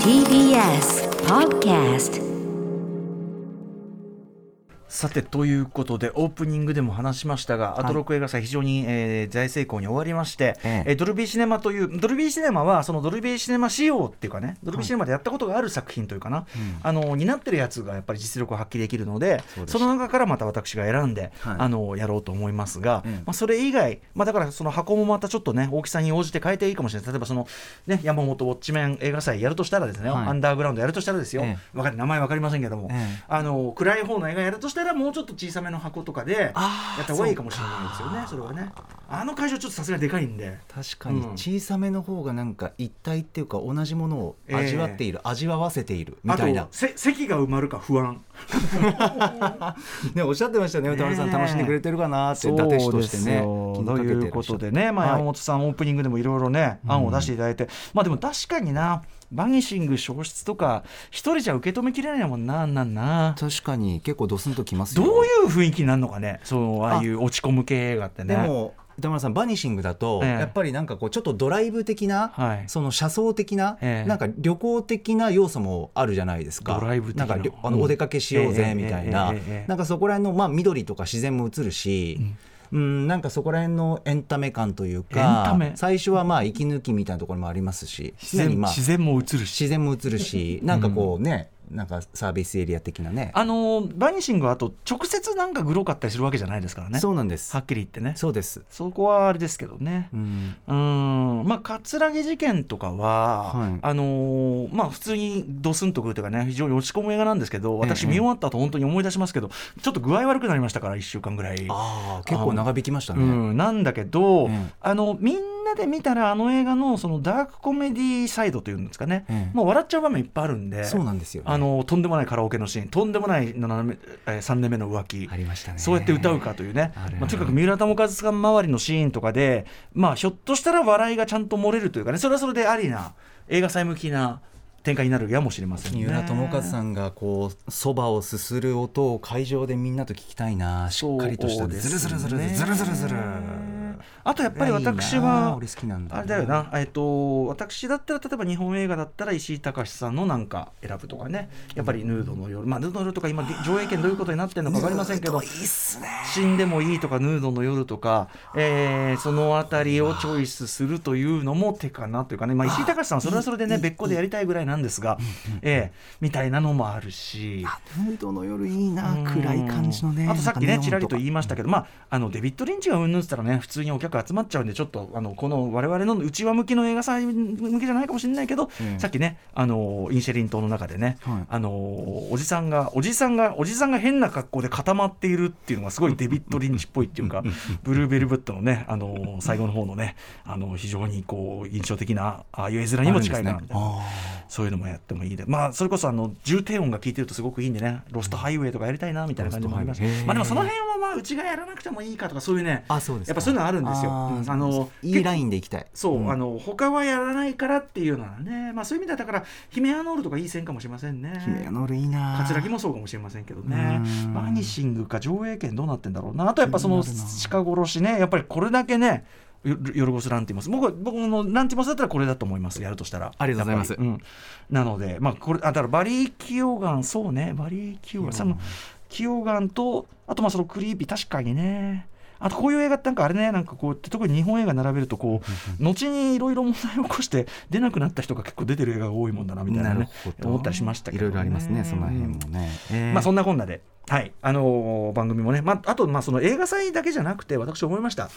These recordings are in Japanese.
TBS Podcast さてということでオープニングでも話しましたが、アトロク映画祭非常に、えー大成功に終わりまして、ええ。えードルビーシネマというドルビーシネマはそのドルビーシネマ仕様っていうかねドルビーシネマでやったことがある作品というかな、あの担ってるやつがやっぱり実力を発揮できるのでその中からまた私が選んで、はい。あのやろうと思いますが、うん。まあ、それ以外、まあ、だからその箱もまたちょっとね大きさに応じて変えていいかもしれない。例えばその、ね、山本ウォッチメン映画祭やるとしたらですね、はい。アンダーグラウンドやるとしたらですよ、え。わかる。名前わかりませんけども、ええ。あの暗い方の映画やるとしたらもうちょっと小さめの箱とかでやった方がいいかもしれないですよねそれはね。あの会場ちょっとさすがにでかいんで。確かにうん。小さめの方がなんか一体っていうか同じものを味わっている、味わわせているみあたいな。席が埋まるか不安 ねおっしゃってましたね。歌丸さん楽しんでくれてるかなって伊達氏としてねということでね、まあ、はい。山本さん、オープニングでもいろいろね、案を出していただいて、まあでも確かにな、バニシング消失とか、一人じゃ受け止めきれないもんな、なんな。確かに結構ドスンときますよ。どういう雰囲気になるのかね、そうああいう落ち込む系映画ってね。でも歌丸さんバニシングだと、ええ。やっぱりなんかこうちょっとドライブ的な、はい。その車窓的な、ええ。なんか旅行的な要素もあるじゃないですか。ドライブ的な。なんかあうん。のお出かけしようぜええみたいな、なんかそこら辺の、まあ、緑とか自然も映るし、うん。なんかそこら辺のエンタメ感というエンかタメ。最初はまあ息抜きみたいなところもありますし自然まあ自然も映るし。自然も映るしなんかこうね、なんかサービスエリア的なね。あのーバニシングはあと直接なんかグロかったりするわけじゃないですからね。そうなんです。はっきり言ってね。そうです、そこはあれですけどね。うん、うーん。まあ葛城事件とかは、はい。あのーまあ普通にドスンとくるというかね非常に落ち込む映画なんですけど私え。え見終わった後本当に思い出しますけど、ちょっと具合悪くなりましたから1週間ぐらい。ああ結構長引きましたね、うん、なんだけど、ええ。あのみんなで見たらあの映画のそのダークコメディサイドというんですかね、ええもう笑っちゃう場面いっぱいあるんでそうなんですよね、あのとんでもないカラオケのシーンとんでもない7年目、えー3年目の浮気ありましたね。そうやって歌うかというね。まあ、とにかく三浦友和さん周りのシーンとかで、まあ、ひょっとしたら笑いがちゃんと漏れるというかねそれはそれでありな映画祭向きな展開になるやもしれませんね。三浦友和さんがこうそばをすする音を会場でみんなと聞きたいな。しっかりとした。そうですズルズルズルねズルズルズルあとやっぱり私はあれだよな、えっと、私だったら例えば日本映画だったら石井隆さんのなんか選ぶとかね。やっぱりヌードの夜。まあヌードの夜とか今上映権どういうことになってるのか分かりませんけど。死んでもいいとかヌードの夜とか、えーそのあたりをチョイスするというのも手かなというかね、まあ、石井隆さんはそれはそれでね別個でやりたいぐらいなんですが、えーみたいなのもあるし。ヌードの夜いいなうん暗い感じのねあとさっきねちらりと言いまししたけど、まあ、あのデビッド・リンチがうんぬんって言ったらね普通にお客集まっちゃうんでちょっとあのこの我々の内輪向きの映画祭向きじゃないかもしれないけど、ええさっきねあのインシェリン島の中でね、はい。あのおじさんがおじさんがおじさんが変な格好で固まっているっていうのがすごいデビッド・リンチっぽいっていうかブルーベルブッドのねあの最後の方のねあの非常にこう印象的なああいう絵面にも近いなみたいな。そういうのもやってもいいで、まあ、それこそあの重低音が効いてるとすごくいいんでね、ロストハイウェイとかやりたいなみたいな感じもあります。まあ、でもその辺はまあうちがやらなくてもいいかとか、そういうね、あそうですか。やっぱそういうのあるんですよ。あーうんあのいいラインでいきたい。そう、ん。あの他はやらないからっていうのはね、まあ、そういう意味ではだから、ヒメアノールとかいい線かもしれませんね。ヒメアノールいいな桂木もそうかもしれませんけどね。う、ん。バニシングか上映権どうなってんだろうな、あとやっぱその鹿殺しね、やっぱりこれだけね、よヨルゴス・ランティモス。僕は僕のランティモスだったらこれだと思います。やるとしたら。ありがとうございます。うん、なのでまあこれあだからバリー・キオガンそうね。バリー・キオガン。キオガンとあとまあそのクリーピー確かにねあとこういう映画ってなんかあれねなんかこう特に日本映画並べるとこう後にいろいろ問題を起こして出なくなった人が結構出てる映画が多いもんだなみたいなね思ったりしましたけど、いろいろありますねその辺もね、えー。まあそんなこんなで、はい。あのー番組もね、まあ、あとまあその映画祭だけじゃなくて私思いました。はい。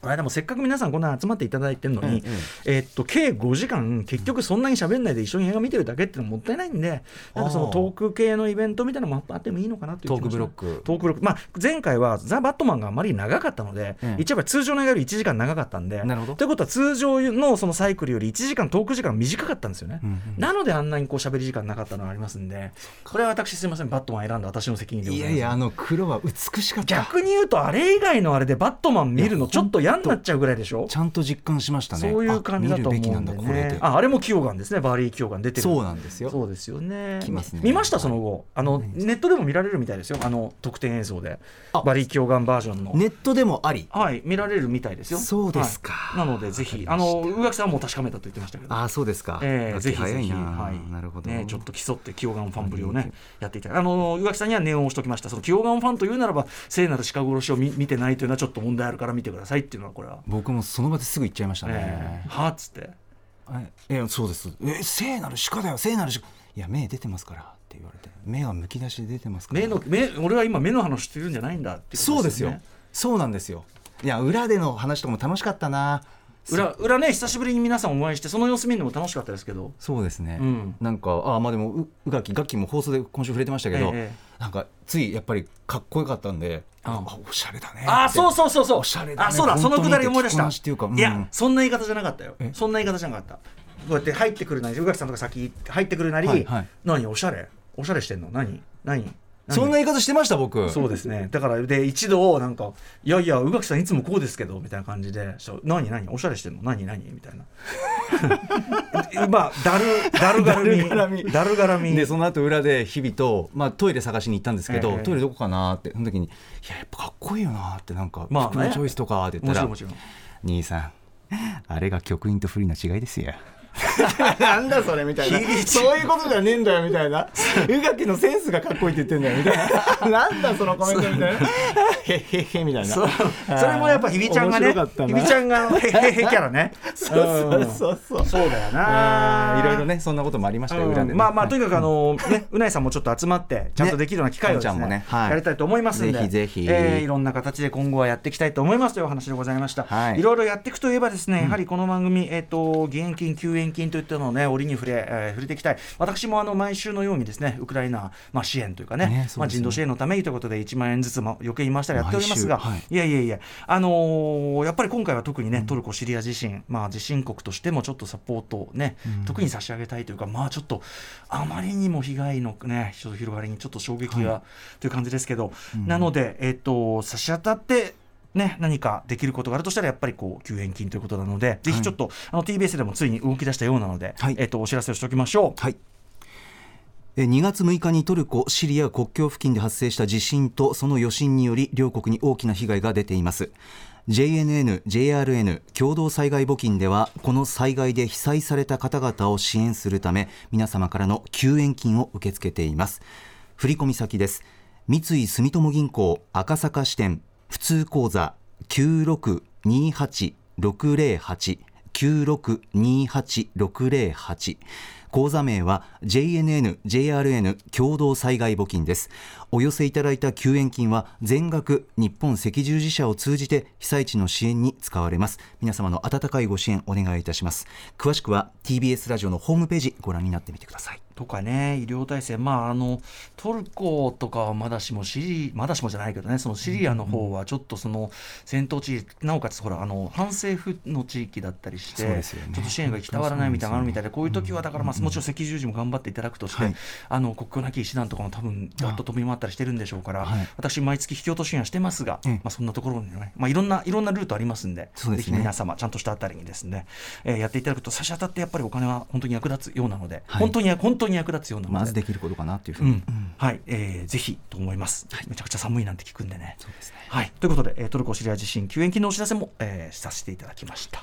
この間もせっかく皆さんこんな集まっていただいてるのに、ええーっと計5時間結局そんなに喋んないで一緒に映画見てるだけっていうのもったいないんでなんかそのトーク系のイベントみたいなのもあってもいいのかなというトークブロック。トークブロック。まあ前回はザ・バットマンがあまり長かったので、ええ一応通常の映画より1時間長かったんでなるほど。ということは通常のそのサイクルより1時間トーク時間短かったんですよね、うんうん。なのであんなにこう喋り時間なかったのがありますんで。これは私すみません。バットマン選んだ私の責任いやいやあの黒は美しかった。逆に言うとあれ以外のあれでバットマン見るのちょっと嫌になっちゃうぐらいでしょ？ちゃんと実感しましたね。そういう感じだと思うんでね。ああれもキオガンですね。バリー・キオガン出てる。そうなんですよ。そうですよね。見ましたその後。あのネットでも見られるみたいですよ。あの特典映像で。あバリー・キヨガンバージョンの。ネットでもあり。はい。見られるみたいですよ。そうですか。はい。なのでぜひあの宇垣さんはもう確かめたと言ってましたけど。ああそうですか、えー、ぜひぜひ、はい、なるほど、ね、ちょっと競って、清眼ファンぶりをね、やっていただあの宇垣さんには念を押しておきました、その清眼ファンというならば、聖なる鹿殺しを見見てないというのは、ちょっと問題あるから見てくださいっていうのは、これは。僕もその場ですぐ行っちゃいましたね、えーはあっつって、ええそうです。え聖なる鹿だよ。聖なる鹿。いや目出てますからって言われて。目はむき出しで出てますから。目の目俺は今、目の話してるんじゃないんだっていうそうですよ。ねそうなんですよ。いや裏での話とかも楽しかったな裏裏ね、久しぶりに皆さんお会いして、その様子見るのも楽しかったですけど、そうですね、うん。なんかあまあでもう宇垣楽器も放送で今週触れてましたけど、ええなんかついやっぱりかっこよかったんで、ああ。おしゃれだねああ、そうそうそうそう、おしゃれだね。あそうだ、そのくだり思い出した。いうん。いや、そんな言い方じゃなかったよ。え？そんな言い方じゃなかった。こうやって入ってくるなり、宇垣さんとか先入ってくるなり、はいはい。何、おしゃれ？おしゃれしてんの？何何？何？そんな言い方してました僕。そうですね。だから、で、一度、なんか、いやいや、宇垣さんいつもこうですけど、みたいな感じで、何、何、おしゃれしてんの？何、何？みたいな。まあ、だる、だるがらみ。だるがらみ。だるがらみ。でその後裏で日々と、まあ、トイレ探しに行ったんですけど、ええ。トイレどこかなってその時に「いややっぱかっこいいよな」ってなんか、まあね。服のチョイスとかって言ったらもちろんもち「兄さんあれが局員と不利の違いですよ」なんだそれみたいな。そういうことじゃねえんだよみたいな。宇垣のセンスがかっこいいって言ってんだよみたいな。なんだそのコメントみたいな。へっへっへみたいな。それもやっぱひびちゃんがねひびちゃんがへへへキャラね。そうそうそう。そうそうだよあなーいろいろねそんなこともありましたよ、ね、まあまあとにかくあはいのねうないさんもちょっと集まってちゃんとできるような機会をですねかんちゃんもね。ねはい。やりたいと思いますんでぜひぜひ。えーいろんな形で今後はやっていきたいと思いますというお話でございました。はい。いろいろやっていくといえばですねやはりこの番組えっと義援金救援金といったのをね折に触れえー触れていきたい。私もあの毎週のようにですねウクライナまあ支援というかねねねまあ人道支援のためにということで1万円ずつも余計言いましたらやっておりますがはい。いやいやいや、あのーやっぱり今回は特にね、トルコ・シリア地震、まあ、地震国としてもちょっとサポートをね、特に差し上げたいというか、まあ、ちょっとあまりにも被害のね、ちょっと広がりにちょっと衝撃が、という感じですけど、なので、えっ、と、差し当たって、ね、何かできることがあるとしたらやっぱりこう救援金ということなので、ぜひちょっとあの TBS でもついに動き出したようなので、はい。えっとお知らせをしておきましょう。はい。え2月6日にトルコ・シリア国境付近で発生した地震とその余震により両国に大きな被害が出ています。JNN、JRN 共同災害募金ではこの災害で被災された方々を支援するため皆様からの救援金を受け付けています。振込先です。三井住友銀行赤坂支店普通口座9628608 9628608口座名は JNN、JRN 共同災害募金です。お寄せいただいた救援金は全額日本赤十字社を通じて被災地の支援に使われます。皆様の温かいご支援お願いいたします。詳しくは TBS ラジオのホームページご覧になってみてください。とかね、医療体制、まあ、あのトルコとかはまだしもシリ、まだしもじゃないけどね、そのシリアの方はちょっとその戦闘地域、なおかつほらあの反政府の地域だったりして、ね。ちょっと支援が行き渡らないみたいなのがあるみたいで、こういう時はだから、まあ、もちろん赤十字も頑張っていただくとして、はい。あの国境なき医師団とかも多分ざっと飛び回ったりしてるんでしょうから、はい。私、毎月引き落としはしてますが、ええ。まあ、そんなところにね、まあ、いろんないろんなルートありますんで、ですね。ぜひ皆様、ちゃんとしたあたりにですね、えーやっていただくと、差し当たってやっぱりお金は本当に役立つようなので、はい。本当に本当に役立つようなので。まずできることかなっていうふうに、うん。はい、えーぜひと思います、めちゃくちゃ寒いなんて聞くんでね。そうですね。はい、ということで、えートルコ・シリア地震救援金のお知らせも、えーさせていただきました。